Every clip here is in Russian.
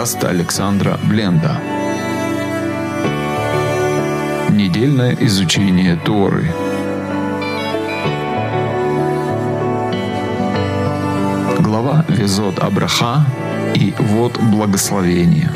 подкаст Александра Бленда. Недельное изучение Торы. Глава Везот Абраха и вот благословение.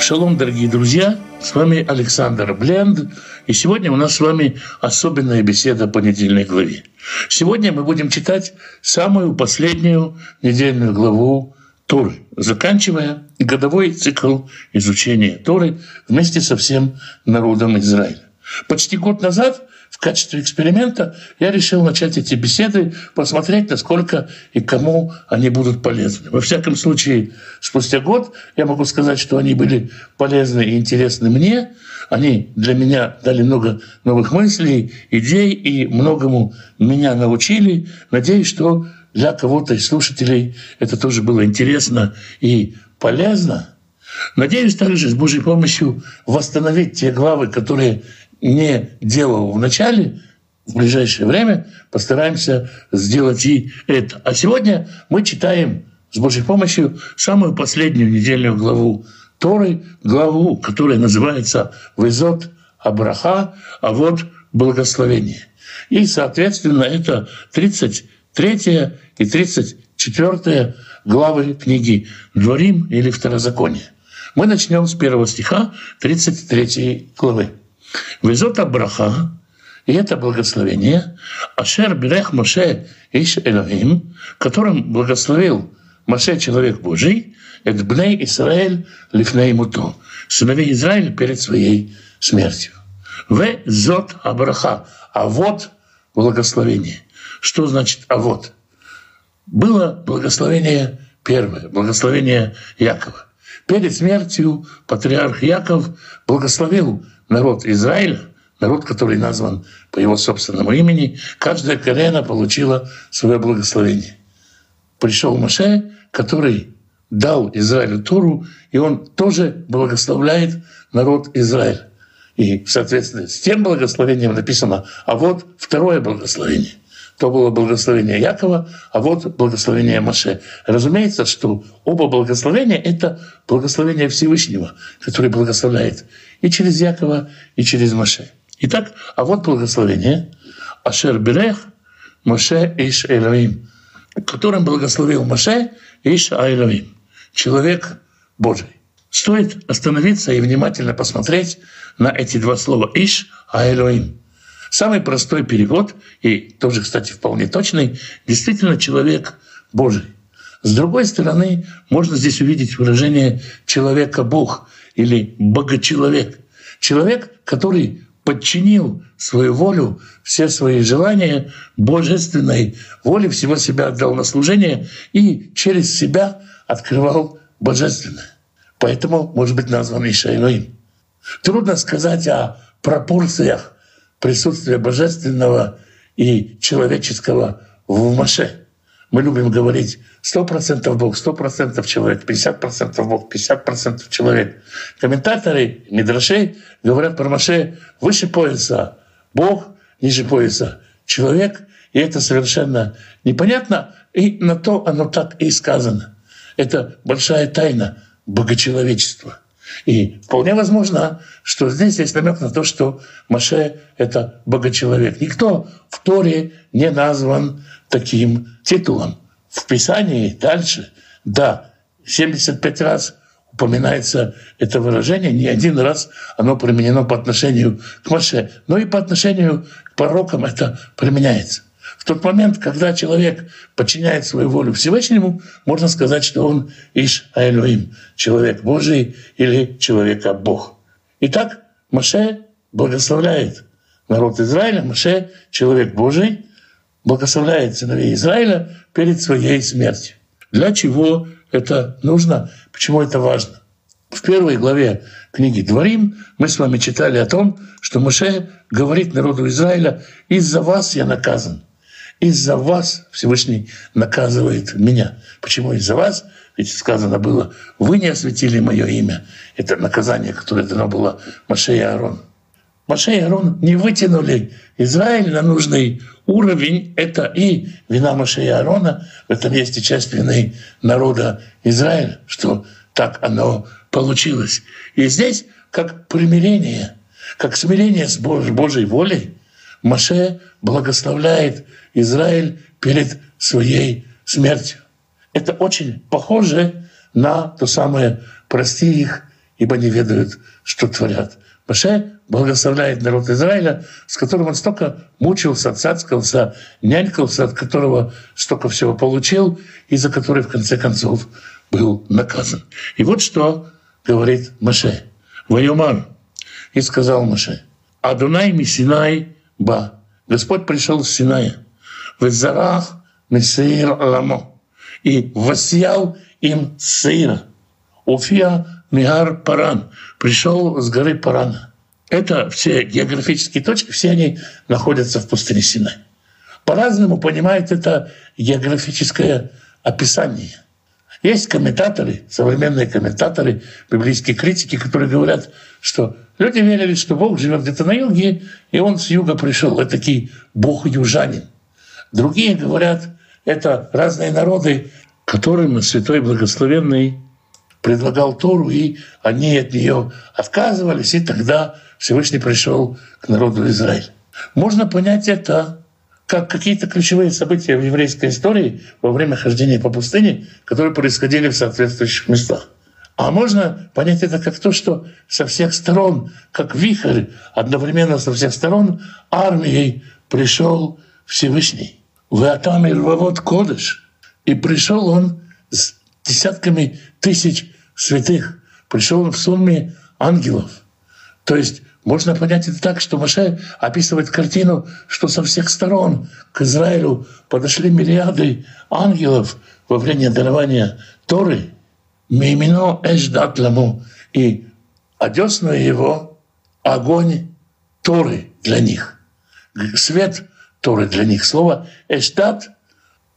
Шалом, дорогие друзья! С вами Александр Бленд, и сегодня у нас с вами особенная беседа по недельной главе. Сегодня мы будем читать самую последнюю недельную главу Торы, заканчивая годовой цикл изучения Торы вместе со всем народом Израиля. Почти год назад в качестве эксперимента я решил начать эти беседы, посмотреть, насколько и кому они будут полезны. Во всяком случае, спустя год я могу сказать, что они были полезны и интересны мне. Они для меня дали много новых мыслей, идей и многому меня научили. Надеюсь, что для кого-то из слушателей это тоже было интересно и полезно. Надеюсь также с Божьей помощью восстановить те главы, которые не делал в начале, в ближайшее время постараемся сделать и это. А сегодня мы читаем с Божьей помощью самую последнюю недельную главу Торы, главу, которая называется «Везот Абраха», а вот «Благословение». И, соответственно, это 33 и 34 главы книги «Дворим» или «Второзаконие». Мы начнем с первого стиха 33 главы. Везот Абраха, и это благословение, Ашер Берех Моше Иш Элохим, которым благословил Моше, человек Божий, это Бней Исраэль Лифней Муто, сыновей Израиля перед своей смертью. В зот Абраха, а вот благословение. Что значит а вот? Было благословение первое, благословение Якова. Перед смертью патриарх Яков благословил народ Израиля, народ, который назван по его собственному имени, каждая колено получила свое благословение. Пришел Маше, который дал Израилю Туру, и он тоже благословляет народ Израиля. И, соответственно, с тем благословением написано, а вот второе благословение то было благословение Якова, а вот благословение Маше. Разумеется, что оба благословения — это благословение Всевышнего, который благословляет и через Якова, и через Маше. Итак, а вот благословение Ашер Берех Маше Иш Элоим, которым благословил Маше Иш Элоим, человек Божий. Стоит остановиться и внимательно посмотреть на эти два слова «иш» а. Самый простой перевод, и тоже, кстати, вполне точный, действительно человек Божий. С другой стороны, можно здесь увидеть выражение «человека-бог» или «богочеловек». Человек, который подчинил свою волю, все свои желания божественной воле, всего себя отдал на служение и через себя открывал божественное. Поэтому может быть назван Ишайлоим. Трудно сказать о пропорциях присутствие божественного и человеческого в Маше. Мы любим говорить 100% Бог, 100% человек, 50% Бог, 50% человек. Комментаторы Мидрашей говорят про Маше выше пояса Бог, ниже пояса человек, и это совершенно непонятно, и на то оно так и сказано. Это большая тайна богочеловечества. И вполне возможно, что здесь есть намек на то, что Маше — это богочеловек. Никто в Торе не назван таким титулом. В Писании дальше, да, 75 раз упоминается это выражение, не один раз оно применено по отношению к Маше, но и по отношению к пророкам это применяется. В тот момент, когда человек подчиняет свою волю Всевышнему, можно сказать, что он Иш Аэлюим, человек Божий или человека Бог. Итак, Маше благословляет народ Израиля, Маше, человек Божий, благословляет сыновей Израиля перед своей смертью. Для чего это нужно? Почему это важно? В первой главе книги «Дворим» мы с вами читали о том, что Маше говорит народу Израиля «Из-за вас я наказан» из-за вас Всевышний наказывает меня. Почему из-за вас? Ведь сказано было, вы не осветили мое имя. Это наказание, которое дано было Маше и Аарон. Маше и Аарон не вытянули Израиль на нужный уровень — это и вина Моше и Аарона, в этом есть и часть вины народа Израиля, что так оно получилось. И здесь как примирение, как смирение с Божьей волей, Моше благословляет Израиль перед своей смертью. Это очень похоже на то самое «прости их, ибо не ведают, что творят». Моше благословляет народ Израиля, с которым он столько мучился, цацкался, нянькался, от которого столько всего получил, и за который в конце концов был наказан. И вот что говорит Моше. Ваюмар. И сказал Моше. Адунай Мисинай ба. Господь пришел с Синая. В Зарах Мессир Ламо. И воссиял им Сеира. Уфия Мигар Паран. Пришел с горы Парана. Это все географические точки, все они находятся в пустыне Синай. По-разному понимают это географическое описание. Есть комментаторы, современные комментаторы, библейские критики, которые говорят, что люди верили, что Бог живет где-то на юге, и он с юга пришел. Это такой Бог южанин. Другие говорят, это разные народы, которым Святой Благословенный предлагал Тору, и они от нее отказывались, и тогда Всевышний пришел к народу Израиля. Можно понять это как какие-то ключевые события в еврейской истории во время хождения по пустыне, которые происходили в соответствующих местах. А можно понять это как то, что со всех сторон, как вихрь, одновременно со всех сторон армией пришел Всевышний. В Атаме Рвавод Кодыш. И пришел он с десятками тысяч святых. Пришел он в сумме ангелов. То есть можно понять это так, что Маше описывает картину, что со всех сторон к Израилю подошли миллиарды ангелов во время дарования Торы. Мимино эждат ламу. И одесную его огонь Торы для них. Свет Торы для них. Слово эждат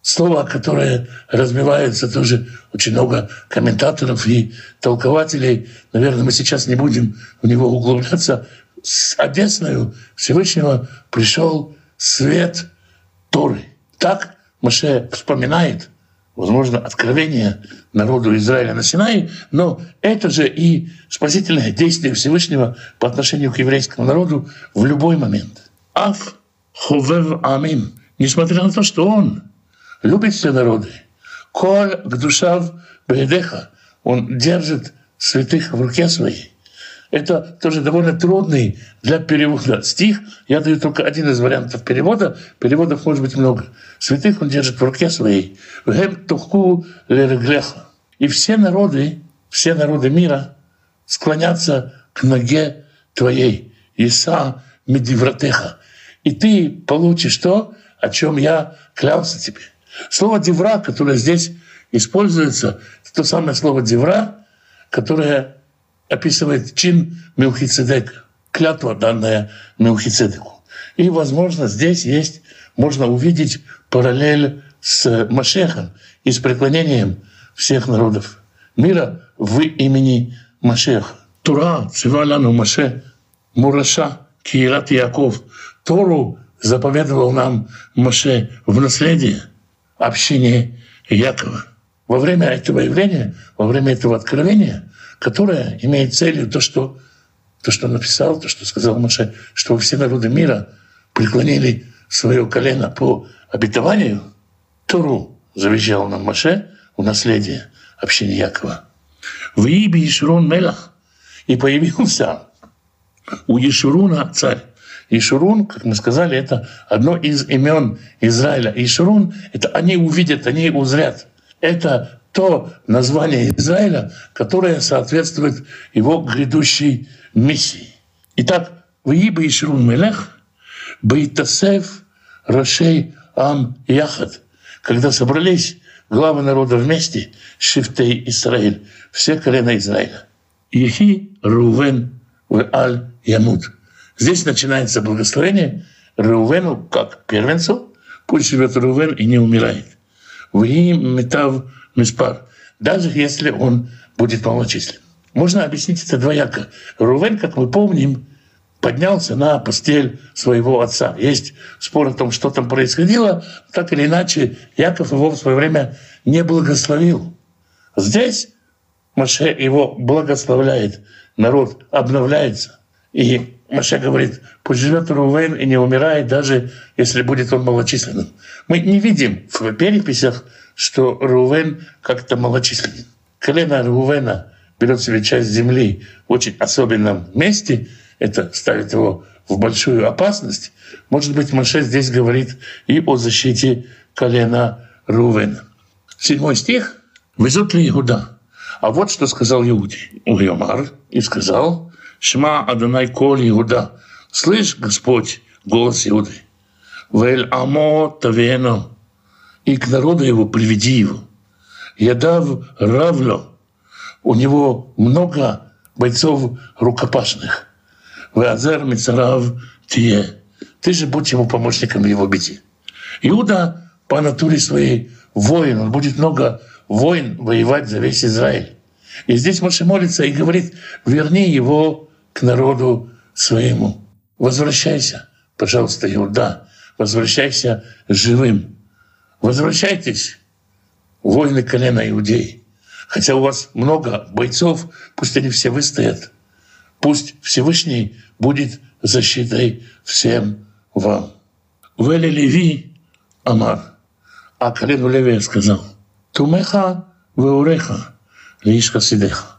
слово, которое разбивается тоже очень много комментаторов и толкователей. Наверное, мы сейчас не будем в него углубляться. С Одессною Всевышнего пришел свет Торы. Так Маше вспоминает, возможно, откровение народу Израиля на Синае, но это же и спасительное действие Всевышнего по отношению к еврейскому народу в любой момент. Аф ховев амим. Несмотря на то, что он любит все народы. Коль к душав бедеха. Он держит святых в руке своей. Это тоже довольно трудный для перевода стих. Я даю только один из вариантов перевода. Переводов может быть много. Святых он держит в руке своей. Вем тухку лереглеха. И все народы, все народы мира склонятся к ноге твоей. Иса медивратеха. И ты получишь то, о чем я клялся тебе. Слово «девра», которое здесь используется, это то самое слово «девра», которое описывает чин Мелхицедека, клятва, данная Мелхицедеку. И, возможно, здесь есть, можно увидеть параллель с Машехом и с преклонением всех народов мира в имени Машеха. Тура цивалану Маше, Мураша, Киират Яков. Тору заповедовал нам Маше в наследие – общение Якова. Во время этого явления, во время этого откровения, которое имеет целью то, что, то, что написал, то, что сказал Маше, что все народы мира преклонили свое колено по обетованию, Туру завещал нам Маше в наследие общения Якова. В Иби Ишурон Мелах и появился у Ешуруна царь. Ишурун, как мы сказали, это одно из имен Израиля. Ишурун — это они увидят, они узрят. Это то название Израиля, которое соответствует его грядущей миссии. Итак, «Вииба Ишурун Мелех, Бейтасев Рашей Ам Яхад», когда собрались главы народа вместе, Шифтей Израиль, все колена Израиля. Ехи Рувен в Аль Ямуд – Здесь начинается благословение Реувену как первенцу. Пусть живет Реувен и не умирает. Вы метав миспар. Даже если он будет малочислен. Можно объяснить это двояко. Рувен, как мы помним, поднялся на постель своего отца. Есть спор о том, что там происходило. Так или иначе, Яков его в свое время не благословил. Здесь Маше его благословляет, народ обновляется. И Маше говорит, пусть живет Рувен и не умирает, даже если будет он малочисленным. Мы не видим в переписях, что Рувен как-то малочисленен. Колено Рувена берет себе часть земли в очень особенном месте, это ставит его в большую опасность. Может быть, Маше здесь говорит и о защите колена Рувена. Седьмой стих. «Везут ли Иуда?» А вот что сказал Иуди. Уйомар и сказал, «Шма Адонай Коль Иуда». Слышь, Господь, голос Иуды. «Вель амо тавено». И к народу его приведи его. «Ядав равло». У него много бойцов рукопашных. «Веазер мицарав тие». Ты же будь ему помощником в его беде. Иуда по натуре своей воин, он будет много войн воевать за весь Израиль. И здесь Моше молится и говорит, верни его к народу своему. Возвращайся, пожалуйста, Иуда, возвращайся живым. Возвращайтесь, воины колена иудей. Хотя у вас много бойцов, пусть они все выстоят. Пусть Всевышний будет защитой всем вам. Вели Леви Амар. А колену Левия сказал, Тумеха веуреха, лишь хасидеха.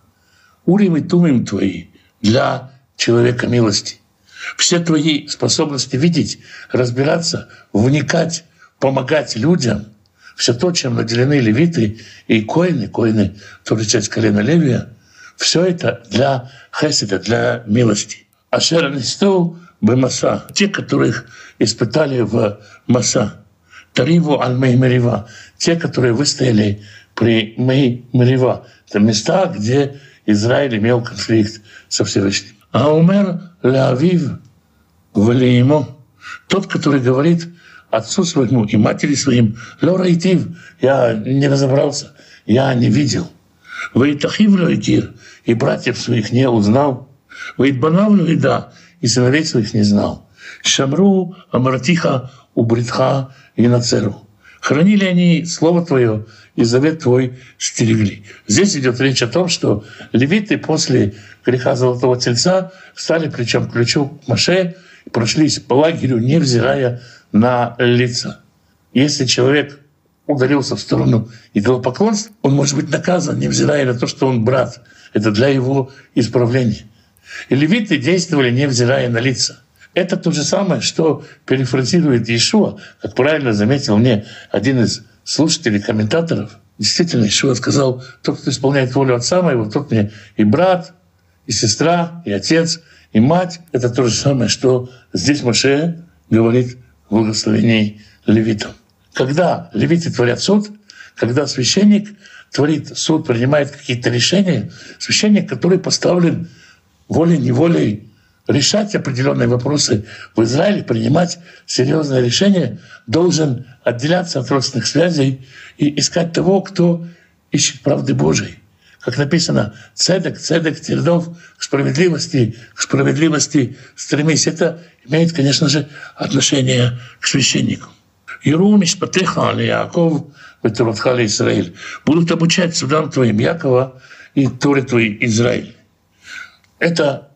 Урим и тумим твои для человека милости. Все твои способности видеть, разбираться, вникать, помогать людям, все то, чем наделены левиты и коины, коины, тоже часть колена Левия, все это для хеседа, для милости. А Шеранисту Бемаса, те, которых испытали в Маса, Тариву Аль-Меймерива, те, которые выстояли при Меймерива. Это места, где Израиль имел конфликт со Всевышним. А умер Леавив Валиему, тот, который говорит отцу своему и матери своим, Лора Итив, я не разобрался, я не видел. Ваитахив Лоитир, и братьев своих не узнал. Ваитбанав Лоида, и сыновей своих не знал. Шамру Амартиха Убритха и Нацеру. Хранили они Слово Твое и завет Твой стерегли. Здесь идет речь о том, что левиты после греха Золотого Тельца стали плечом к плечу к Маше и прошлись по лагерю, невзирая на лица. Если человек удалился в сторону идолопоклонства, он может быть наказан, невзирая на то, что он брат. Это для его исправления. И левиты действовали, невзирая на лица. Это то же самое, что перефразирует Иешуа, как правильно заметил мне один из слушателей, комментаторов. Действительно, Иешуа сказал, тот, кто исполняет волю Отца моего, тот мне и брат, и сестра, и отец, и мать. Это то же самое, что здесь Маше говорит в благословении левитам. Когда левиты творят суд, когда священник творит суд, принимает какие-то решения, священник, который поставлен волей-неволей решать определенные вопросы в Израиле, принимать серьезные решения, должен отделяться от родственных связей и искать того, кто ищет правды Божией. Как написано, цедек, цедек, тердов, к справедливости, к справедливости стремись. Это имеет, конечно же, отношение к священнику. Иру Мишпатеха Яков, Ветуратхали Израиль. Будут обучать судам твоим Якова и Торе твой Израиль. Это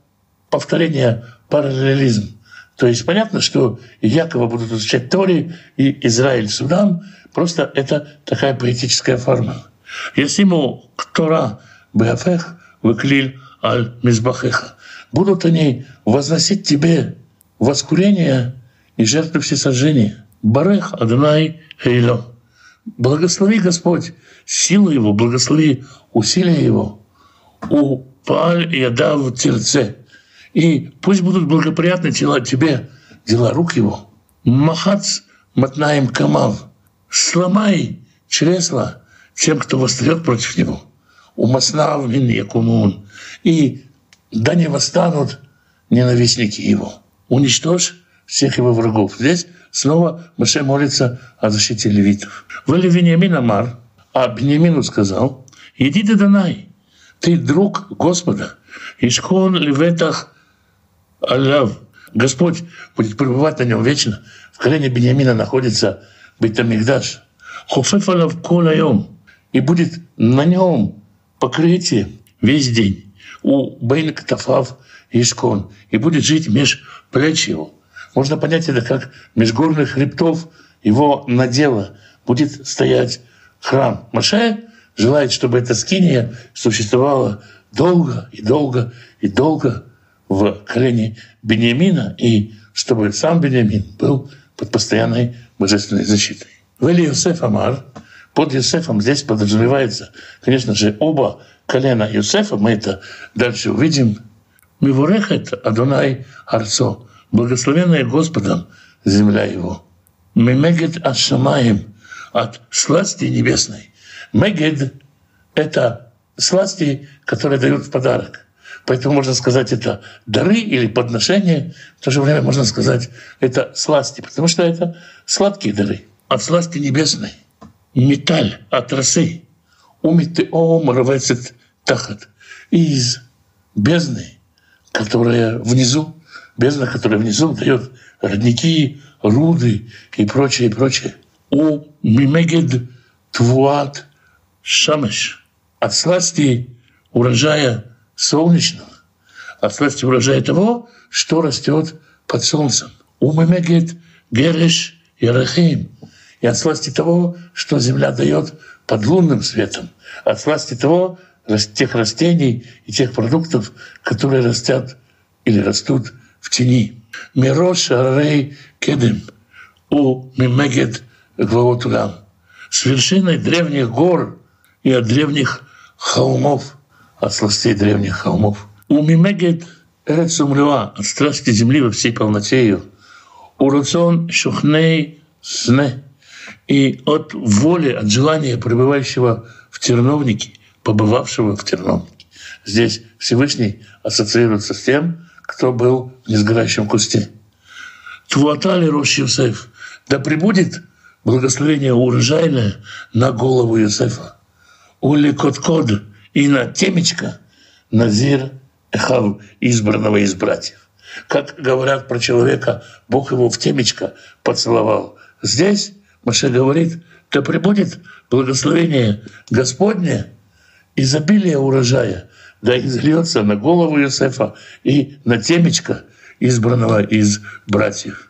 повторение, параллелизм. То есть понятно, что Якова будут изучать Тори и Израиль Судам, просто это такая поэтическая форма. Ясиму Тора Беафех выклиль аль мизбахеха. Будут они возносить тебе воскурение и жертвы всесожжения. Барех Адонай Хейло. Благослови Господь силу Его, благослови усилия Его. У Паль и Ядав Тирце. И пусть будут благоприятны дела тебе, дела рук его. Махац матнаем камав. Сломай чресла тем, кто восстает против него. Умаснав мин якумун. И да не восстанут ненавистники его. Уничтожь всех его врагов. Здесь снова Маше молится о защите левитов. Вели Вениамин Амар, а Бениамину сказал, «Иди ты Данай, ты друг Господа, Ишхон леветах Аллав. Господь будет пребывать на нем вечно. В колене Бениамина находится Бетамигдаш. Хофеф алав колайом. И будет на нем покрытие весь день. У Бейн Катафав Искон. И будет жить меж плеч его. Можно понять это как меж горных хребтов его надело будет стоять храм. Маше желает, чтобы эта скиния существовала долго и долго и долго в колене Бениамина, и чтобы сам Бениамин был под постоянной божественной защитой. Вели Йосеф Амар, под Йосефом здесь подразумевается, конечно же, оба колена Йосефа, мы это дальше увидим. Мивурехет Адонай Арцо, благословенная Господом земля его. Мемегет Ашамаем, от сласти небесной. Мегед — это сласти, которые дают в подарок. Поэтому можно сказать, это дары или подношения. В то же время можно сказать, это сласти, потому что это сладкие дары. От сласти небесной. Металь от росы. Умитеом рвецет тахат. Из бездны, которая внизу, бездна, которая внизу дает родники, руды и прочее, и прочее. У мимегед твуат шамеш. От сласти урожая солнечного, от сласти урожая того, что растет под солнцем. У мимегед гереш ярахим. И от сласти того, что земля дает под лунным светом. От сласти того, тех растений и тех продуктов, которые растят или растут в тени. Мирош Арей Кедем у Мимегед Гваотулам. С вершиной древних гор и от древних холмов, от сластей древних холмов. У Мимегед Эрецумлюа, от страсти земли во всей полноте ее. У Рацион Шухней Сне, и от воли, от желания пребывающего в терновнике, побывавшего в терновнике. Здесь Всевышний ассоциируется с тем, кто был в несгорающем кусте. Твуатали Рош Йосеф, да прибудет благословение урожайное на голову Йосефа. Ули Кот-Код и на темечко Назир Эхав, избранного из братьев. Как говорят про человека, Бог его в темечко поцеловал. Здесь Маше говорит, да прибудет благословение Господне, изобилие урожая, да изольется на голову Иосифа и на темечко избранного из братьев.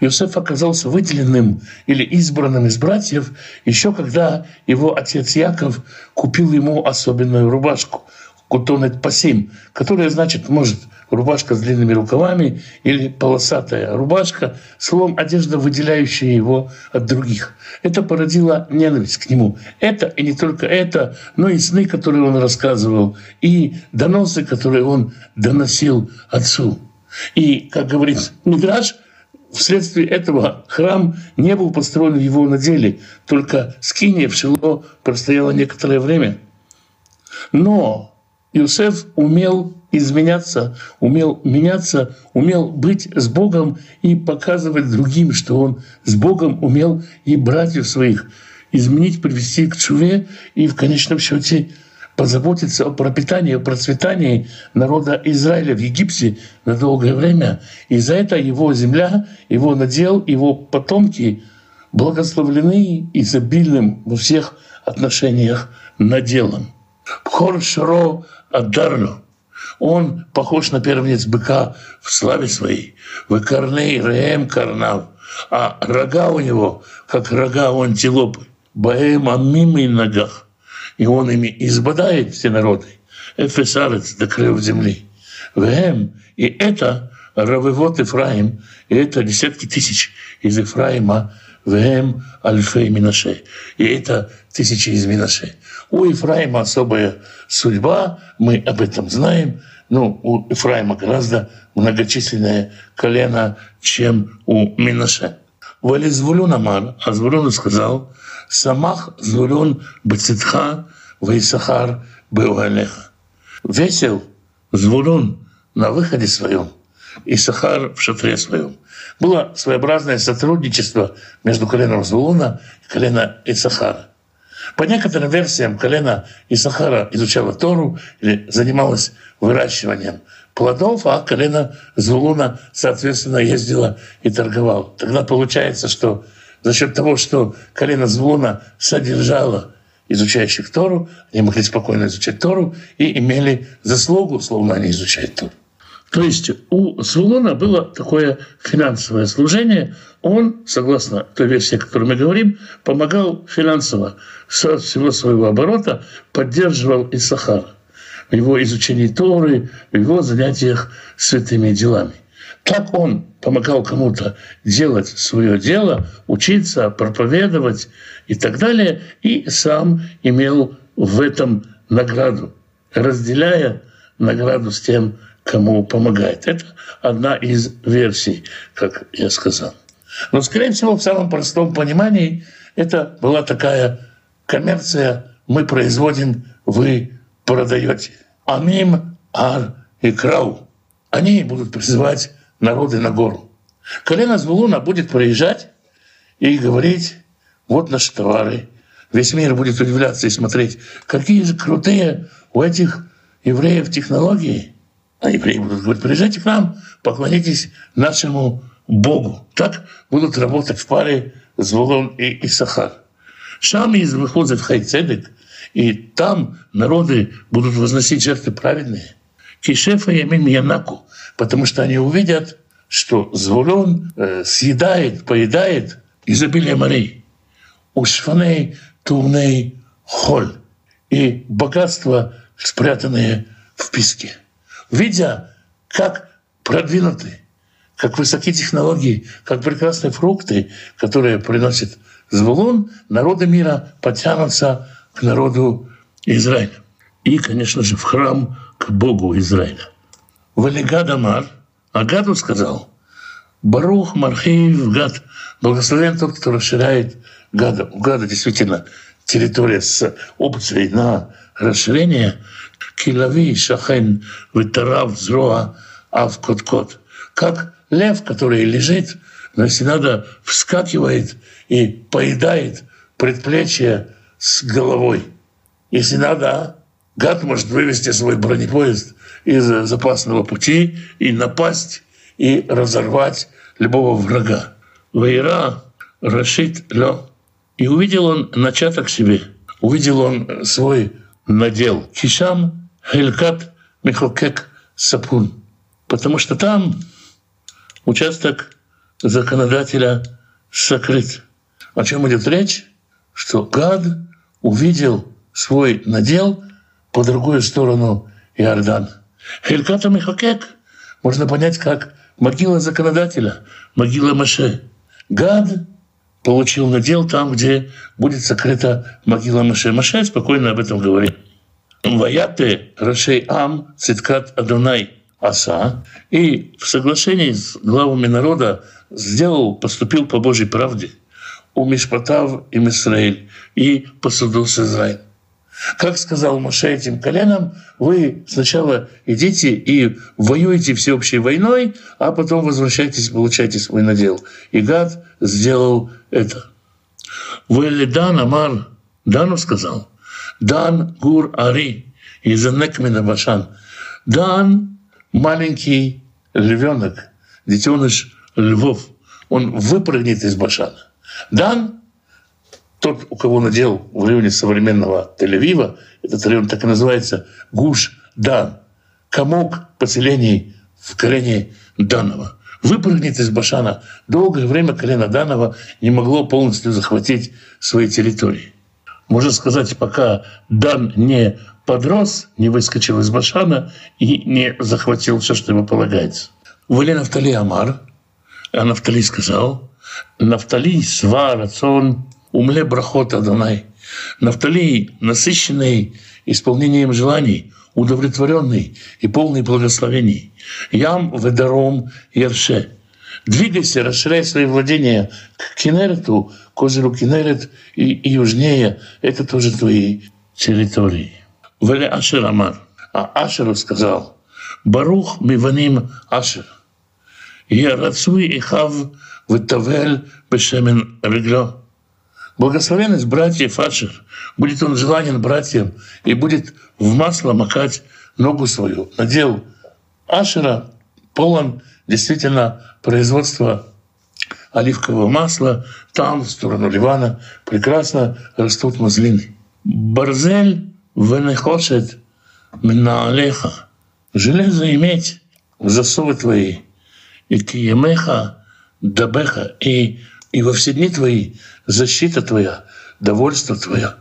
Иосиф оказался выделенным или избранным из братьев еще когда его отец Яков купил ему особенную рубашку кутонет пасим, которая значит, может, рубашка с длинными рукавами или полосатая рубашка, словом, одежда, выделяющая его от других. Это породило ненависть к нему. Это и не только это, но и сны, которые он рассказывал, и доносы, которые он доносил отцу. И, как говорит Мидраш, Вследствие этого храм не был построен в его наделе, только скиния в Шило простояла некоторое время. Но Иосиф умел изменяться, умел меняться, умел быть с Богом и показывать другим, что он с Богом умел и братьев своих изменить, привести к чуве и в конечном счете позаботиться о пропитании, о процветании народа Израиля в Египте на долгое время. И за это его земля, его надел, его потомки благословлены изобильным во всех отношениях наделом. Пхор Шаро Адарлю. Он похож на первенец быка в славе своей. В Карней Реем Карнав. А рога у него, как рога у антилопы. Баэм Амимы ногах и он ими избадает все народы. Эфесарец до краев земли. Вем, и это Равывот Ефраим, и это десятки тысяч из Ефраима, Вем Альфей Минаше, и это тысячи из Минаше. У Ефраима особая судьба, мы об этом знаем, ну, у Ефраима гораздо многочисленное колено, чем у Минаше. Вали Звулюн Амар, а Звулюн сказал, Самах Звулюн Бацитха Ваисахар Беуалеха. Весел Звулюн на выходе своем, и Сахар в шатре своем. Было своеобразное сотрудничество между коленом Звулуна и коленом Исахара. По некоторым версиям колено Исахара изучало Тору или занималось выращиванием плодов, а колено Звулуна, соответственно, ездило и торговало. Тогда получается, что за счет того, что колено Звулуна содержало изучающих Тору, они могли спокойно изучать Тору и имели заслугу, словно они изучают Тору. То есть у Звулона было такое финансовое служение. Он, согласно той версии, о которой мы говорим, помогал финансово со всего своего оборота, поддерживал Исахара в его изучении Торы, в его занятиях святыми делами. Так он помогал кому-то делать свое дело, учиться, проповедовать и так далее, и сам имел в этом награду, разделяя награду с тем, кому помогает. Это одна из версий, как я сказал. Но, скорее всего, в самом простом понимании это была такая коммерция. Мы производим, вы продаете. Амим, Ар и Крау. Они будут призывать народы на гору. Колено Звулуна будет проезжать и говорить, вот наши товары. Весь мир будет удивляться и смотреть, какие же крутые у этих евреев технологии. А евреи будут говорить, приезжайте к нам, поклонитесь нашему Богу. Так будут работать в паре Звулон и Исахар. Шам из выходит в Хайцедек, и там народы будут возносить жертвы праведные. Кишефа Ямин Янаку, потому что они увидят, что Звулон э, съедает, поедает изобилие морей. Ушфаней, Турней, Холь. И богатства, спрятанные в песке видя, как продвинуты, как высокие технологии, как прекрасные фрукты, которые приносит Звулун, народы мира потянутся к народу Израиля. И, конечно же, в храм к Богу Израиля. Валигад Амар, Агаду сказал, Барух Мархиев Гад, благословен тот, кто расширяет Гада. У Гада действительно территория с опцией на расширение, килави шахен вытарав зроа ав кот-кот. Как лев, который лежит, но если надо, вскакивает и поедает предплечье с головой. Если надо, гад может вывести свой бронепоезд из запасного пути и напасть и разорвать любого врага. Вайра Рашид Лё. И увидел он начаток себе, увидел он свой надел. Кишам Хелькат Михокек Сапун. Потому что там участок законодателя сокрыт. О чем идет речь? Что Гад увидел свой надел по другую сторону Иордана. Хельката Михокек можно понять как могила законодателя, могила Маше. Гад получил надел там, где будет сокрыта могила Маше. Маше спокойно об этом говорит. Ваяты Рашей Ам Циткат Адунай Аса и в соглашении с главами народа сделал, поступил по Божьей правде у Мишпатав и Мисраиль и посудил с Израиль. Как сказал Моше этим коленам, вы сначала идите и воюете всеобщей войной, а потом возвращайтесь, получайте свой надел. И Гад сделал это. Вы Дан Амар, Дану сказал, Дан Гур Ари из Некмина Башан. Дан – маленький львенок, детеныш львов. Он выпрыгнет из Башана. Дан – тот, у кого надел в районе современного Тель-Авива, этот район так и называется Гуш Дан, комок поселений в колене Данова выпрыгнет из Башана. Долгое время колено Данова не могло полностью захватить свои территории можно сказать, пока Дан не подрос, не выскочил из Башана и не захватил все, что ему полагается. Вали Нафтали Амар, а Нафтали сказал, Нафтали сва рацион умле брахот Адонай. Нафтали насыщенный исполнением желаний, удовлетворенный и полный благословений. Ям ведаром ерше. Двигайся, расширяй свои владения к Кинерету, к озеру Кинерет и, и южнее. Это тоже твои территории. Веле Ашер Амар. А Ашеру сказал, Барух Миваним Ашер. Я рацуй и хав вытавель бешемен регло. Благословенность братьев Ашер. Будет он желанен братьям и будет в масло макать ногу свою. Надел Ашера полон действительно производства оливкового масла. Там, в сторону Ливана, прекрасно растут мазлины. Барзель венехошет минаалеха. Железо иметь в засовы твои. И киемеха дабеха. И, и во все дни твои защита твоя, довольство твое.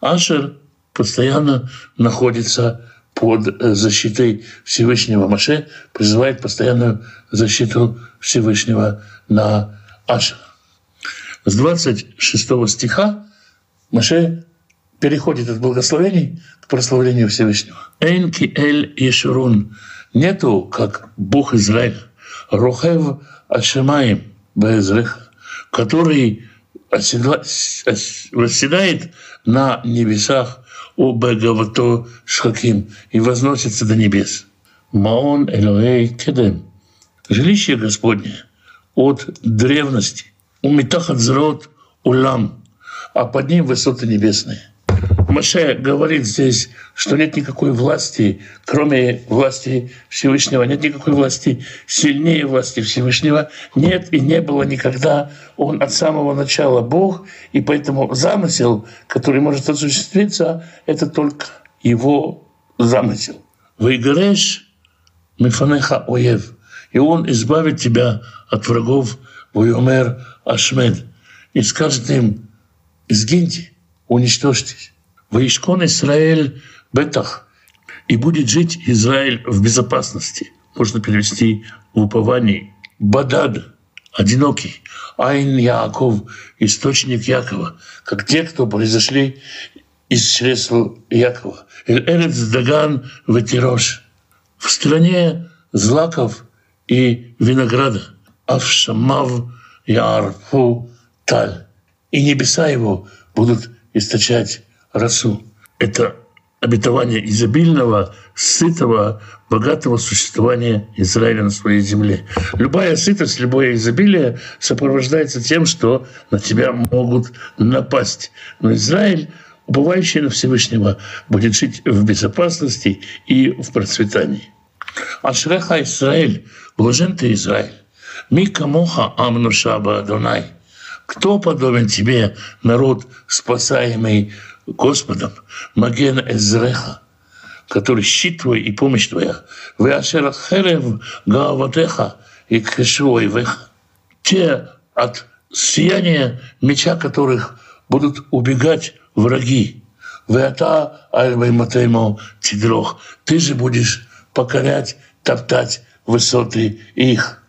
Ашер постоянно находится под э, защитой Всевышнего. Маше призывает постоянную защиту Всевышнего на Аша. С 26 стиха Маше переходит от благословений к прославлению Всевышнего. Энки эль Ешурун. Нету, как Бог Израиль, Рохев Ашемаем Безрех, который восседает на небесах у Бегавато Шхаким и возносится до небес. Маон Элоэй Кедем. Жилище Господне от древности. У Митахат Зрот Улам. А под ним высоты небесные. Маше говорит здесь, что нет никакой власти, кроме власти Всевышнего, нет никакой власти сильнее власти Всевышнего, нет и не было никогда. Он от самого начала Бог, и поэтому замысел, который может осуществиться, это только его замысел. Выиграешь мифанеха оев, и он избавит тебя от врагов Войомер Ашмед, и скажет им, сгиньте, уничтожьтесь. Ваишкон Израиль Бетах, и будет жить Израиль в безопасности. Можно перевести в уповании. Бадад, одинокий. Айн Яаков, источник Якова, как те, кто произошли из чресла Якова. Эрец Даган Ветирош. В стране злаков и винограда. Авшамав Ярфу Таль. И небеса его будут источать росу. Это обетование изобильного, сытого, богатого существования Израиля на своей земле. Любая сытость, любое изобилие сопровождается тем, что на тебя могут напасть. Но Израиль, убывающий на Всевышнего, будет жить в безопасности и в процветании. Ашреха Израиль, блажен ты Израиль. Мика моха амнушаба Адонай. Кто подобен тебе, народ, спасаемый Господом, Маген Эзреха, который щит твой и помощь твоя, вы ашер херев гааватеха и кешуайвеха. Те от сияния меча которых будут убегать враги. Веата альвайматеймо тидрох. Ты же будешь покорять, топтать высоты их.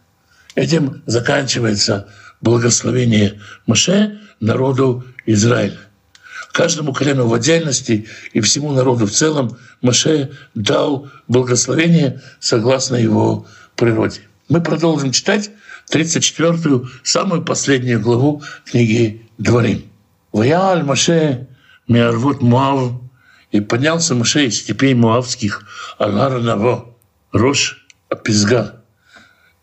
Этим заканчивается благословение Маше народу Израиля каждому колену в отдельности и всему народу в целом Маше дал благословение согласно его природе. Мы продолжим читать 34-ю, самую последнюю главу книги Дворим. «Ваяль Маше миарвот Муав» и поднялся Маше из степей муавских Агара Наво, Рош Апизга.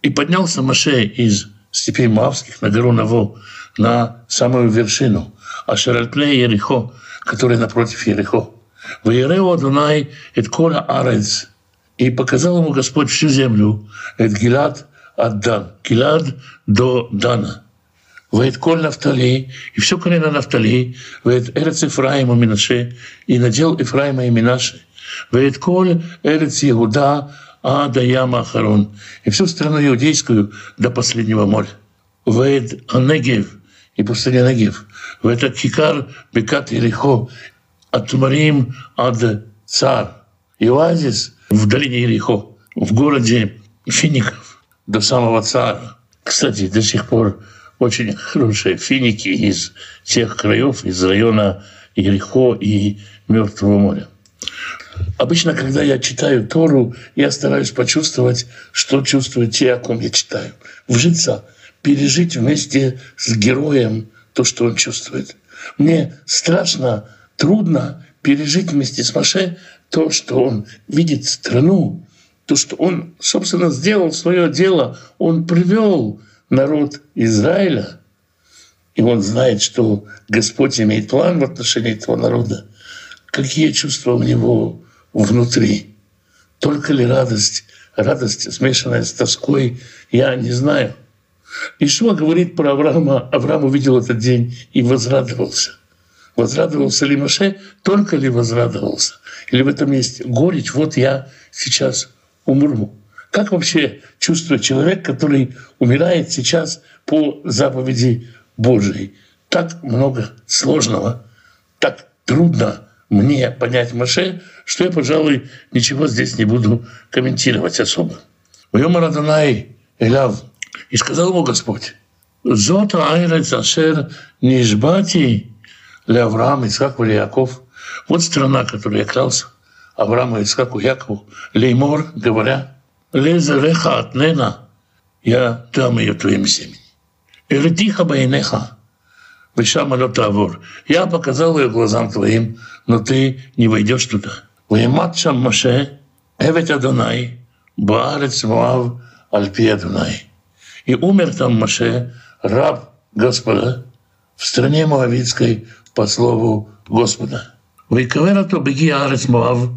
И поднялся Маше из степей муавских на гору Наво, на самую вершину – Ашеральпне Ерехо, который напротив Ерехо. Ваерео Адунай эт кола арец. И показал ему Господь всю землю, эт Гилад от Дан, Гилад до Дана. Ваэт коль Нафтали, и все колено Нафтали, ваэт Эрец Ифраима Минаше, и надел Ифраима и Минаше, ваэт коль Эрец Иуда, а до Яма Ахарон, и всю страну иудейскую до последнего моря. Ваэт Анегев, и пустыня Негев. В это Кикар Бекат Ирихо от Марим ад Цар. И оазис в долине Ирихо, в городе фиников до самого Цара. Кстати, до сих пор очень хорошие финики из тех краев, из района Ирихо и Мертвого моря. Обычно, когда я читаю Тору, я стараюсь почувствовать, что чувствуют те, о ком я читаю. Вжиться пережить вместе с героем то, что он чувствует. Мне страшно, трудно пережить вместе с Маше то, что он видит страну, то, что он, собственно, сделал свое дело, он привел народ Израиля, и он знает, что Господь имеет план в отношении этого народа. Какие чувства у него внутри? Только ли радость радость, смешанная с тоской, я не знаю. Ишуа говорит про Авраама. Авраам увидел этот день и возрадовался. Возрадовался ли Маше? Только ли возрадовался? Или в этом месте горечь? Вот я сейчас умру. Как вообще чувствует человек, который умирает сейчас по заповеди Божией? Так много сложного, так трудно мне понять Маше, что я, пожалуй, ничего здесь не буду комментировать особо. Вьома Радонай Эляв. И сказал ему Господь, «Зота айрец ашер нишбати для Авраама, Исхаку или Яков». Вот страна, которую я клялся Аврааму, Исхаку, Якову, Леймор, говоря, «Лезе реха отнена, я дам ее твоим семени». «Иртиха байнеха, Вишама тавор. Я показал ее глазам твоим, но ты не войдешь туда. Ваймат шам Маше, Эвет Адонай, Баарец Моав, Альпи Адонай. И умер там Маше, раб Господа, в стране Моавицкой по слову Господа. Вайкавера то беги Арец Моав,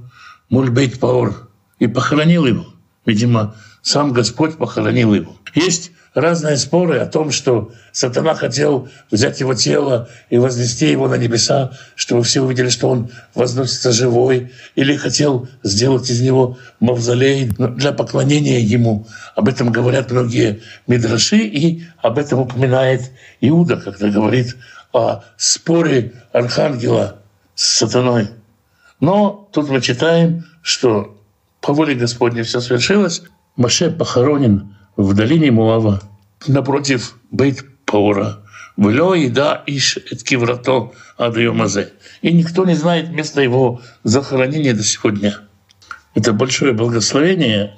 Мульбейт Паор. И похоронил его. Видимо, сам Господь похоронил его. Есть разные споры о том, что сатана хотел взять его тело и вознести его на небеса, чтобы все увидели, что он возносится живой, или хотел сделать из него мавзолей для поклонения ему. Об этом говорят многие мидраши, и об этом упоминает Иуда, когда говорит о споре архангела с сатаной. Но тут мы читаем, что по воле Господней все свершилось. Маше похоронен в долине Муава, напротив Бейт-Паура. Влё и да иш этки врато адриомазе. И никто не знает места его захоронения до сегодня. Это большое благословение,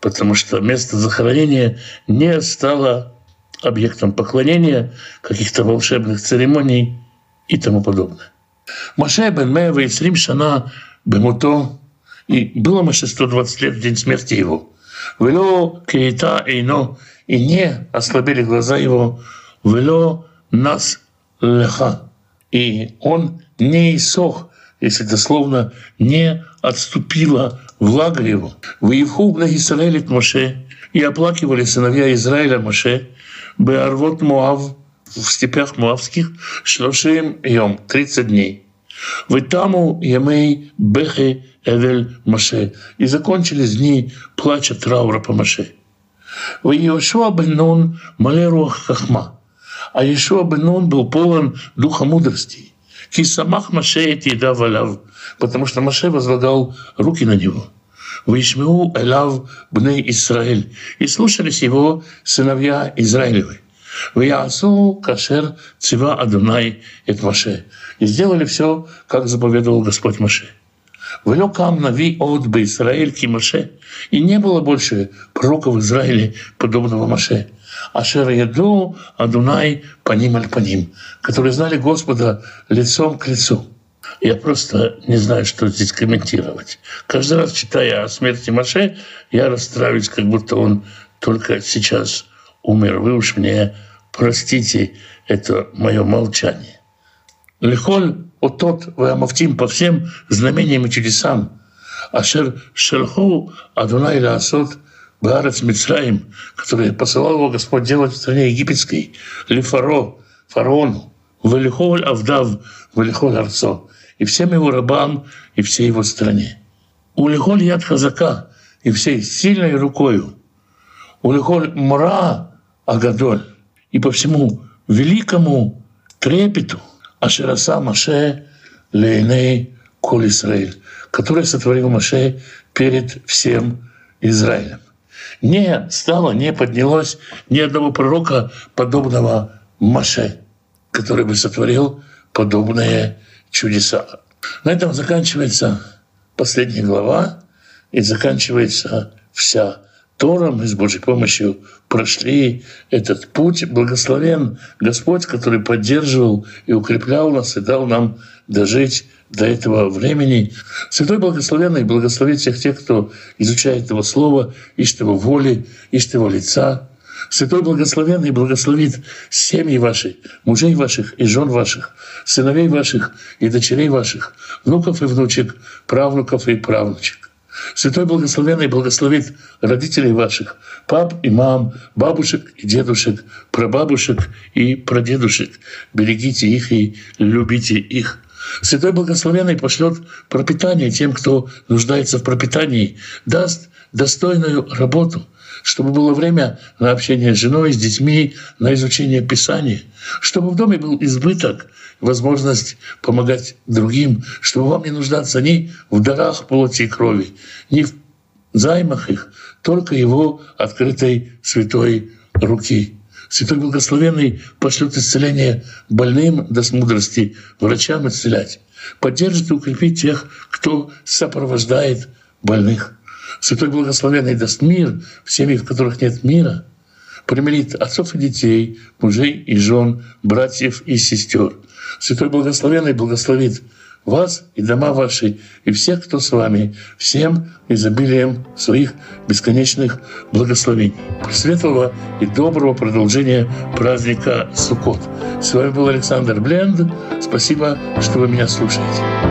потому что место захоронения не стало объектом поклонения, каких-то волшебных церемоний и тому подобное. Маше бен Мева и Срим Шана Бемуто, и было Маше 120 лет в день смерти его. Вело кейта эйно, и не ослабели глаза его, вело нас леха, и он не иссох, если дословно не отступила влага его. Выевху на Исраиле Моше, и оплакивали сыновья Израиля Моше, Беарвот Муав, в степях Муавских, Шлошим Йом, 30 дней. В Итаму Ямей Бехе Эвель Маше. И закончились дни плача траура по Маше. В Иошуа бен Нун Малеруах Хахма. А Иешуа бен Нун был полон духа мудрости. Кисамах Маше эти валав, потому что Маше возлагал руки на него. Вишмеу Элав бней Израиль. И слушались его сыновья Израилевы. Вясу кашер цива Адонай et Маше. И сделали все, как заповедовал Господь Маше. Великам нави от бы Израиль Маше. И не было больше пророка в Израиле, подобного Маше. Ашер яду Адунай по ним аль по ним, которые знали Господа лицом к лицу. Я просто не знаю, что здесь комментировать. Каждый раз, читая о смерти Маше, я расстраиваюсь, как будто он только сейчас умер. Вы уж мне простите это мое молчание. Лихоль отот ваамавтим по всем знамениям и чудесам, ашер шерху Адунай Лаасот Баарец Мицраим, который посылал его Господь делать в стране египетской, Лифаро, фараону, Валихоль Авдав, Валихоль Арцо, и всем его рабам, и всей его стране. Улихоль Яд Хазака, и всей сильной рукою. Улихоль Мра Агадоль, и по всему великому трепету Ашераса Маше Лейней Кол Исраиль, который сотворил Маше перед всем Израилем. Не стало, не поднялось ни одного пророка, подобного Маше, который бы сотворил подобные чудеса. На этом заканчивается последняя глава и заканчивается вся Тора. Мы с Божьей помощью прошли этот путь. Благословен Господь, который поддерживал и укреплял нас и дал нам дожить до этого времени. Святой Благословенный благословит всех тех, кто изучает Его Слово, ищет Его воли, ищет Его лица, Святой Благословенный благословит семьи ваши, мужей ваших и жен ваших, сыновей ваших и дочерей ваших, внуков и внучек, правнуков и правнучек. Святой Благословенный благословит родителей ваших, пап и мам, бабушек и дедушек, прабабушек и прадедушек. Берегите их и любите их. Святой Благословенный пошлет пропитание тем, кто нуждается в пропитании, даст достойную работу, чтобы было время на общение с женой, с детьми, на изучение Писания, чтобы в доме был избыток, возможность помогать другим, чтобы вам не нуждаться ни в дарах плоти и крови, ни в займах их, только его открытой святой руки. Святой Благословенный пошлет исцеление больным, даст мудрости врачам исцелять, поддержит и укрепит тех, кто сопровождает больных. Святой Благословенный даст мир в семьях, в которых нет мира, примирит отцов и детей, мужей и жен, братьев и сестер. Святой Благословенный благословит вас и дома ваши, и всех, кто с вами, всем изобилием своих бесконечных благословений. Светлого и доброго продолжения праздника Суккот. С вами был Александр Бленд. Спасибо, что вы меня слушаете.